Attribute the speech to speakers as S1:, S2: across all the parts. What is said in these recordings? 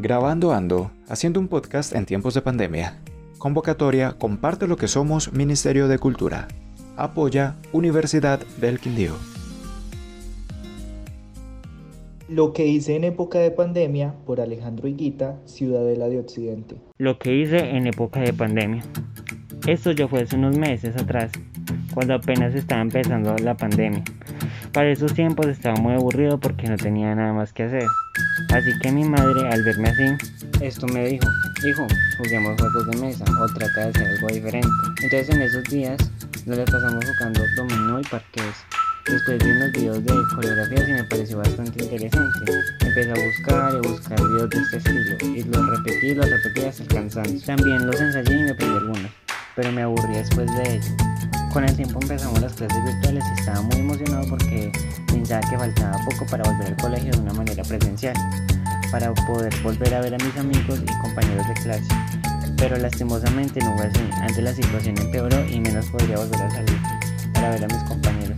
S1: Grabando Ando, haciendo un podcast en tiempos de pandemia. Convocatoria Comparte lo que somos Ministerio de Cultura. Apoya Universidad del Quindío.
S2: Lo que hice en época de pandemia por Alejandro Higuita, Ciudadela de Occidente.
S3: Lo que hice en época de pandemia. Esto ya fue hace unos meses atrás, cuando apenas estaba empezando la pandemia. Para esos tiempos estaba muy aburrido porque no tenía nada más que hacer. Así que mi madre, al verme así, esto me dijo, hijo, juguemos juegos de mesa o trata de hacer algo diferente. Entonces en esos días nos la pasamos jugando dominó y parques. Después vi unos videos de coreografías y me pareció bastante interesante. Empecé a buscar y buscar videos de este estilo y los repetí y los repetí hasta el cansancio. También los ensayé y me aprendí algunos, pero me aburrí después de ello. Con el tiempo empezamos las clases virtuales y estaba muy emocionado porque pensaba que faltaba poco para volver al colegio de una manera presencial, para poder volver a ver a mis amigos y compañeros de clase. Pero lastimosamente no fue así, antes la situación empeoró y menos podría volver a salir para ver a mis compañeros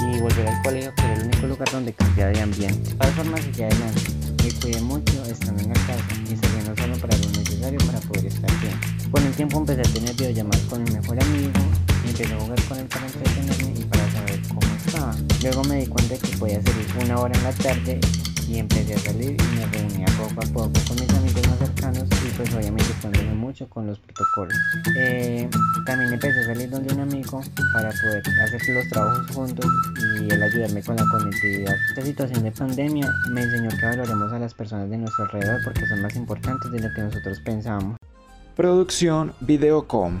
S3: y volver al colegio que era el único lugar donde cambiaba de ambiente. De todas formas seguí adelante, me cuidé mucho estando en la casa y saliendo solo para lo necesario para poder estar bien. Con el tiempo empecé a tener videollamadas con mi mejor amigo empecé a jugar con él para entretenerme y para saber cómo estaba. Luego me di cuenta que podía salir una hora en la tarde y empecé a salir y me reunía poco a poco con mis amigos más cercanos y pues obviamente exponiéndome mucho con los protocolos. Eh, también empecé a salir donde un amigo para poder hacer los trabajos juntos y él ayudarme con la conectividad. Esta situación de pandemia me enseñó que valoremos a las personas de nuestro alrededor porque son más importantes de lo que nosotros pensamos.
S1: Producción Videocom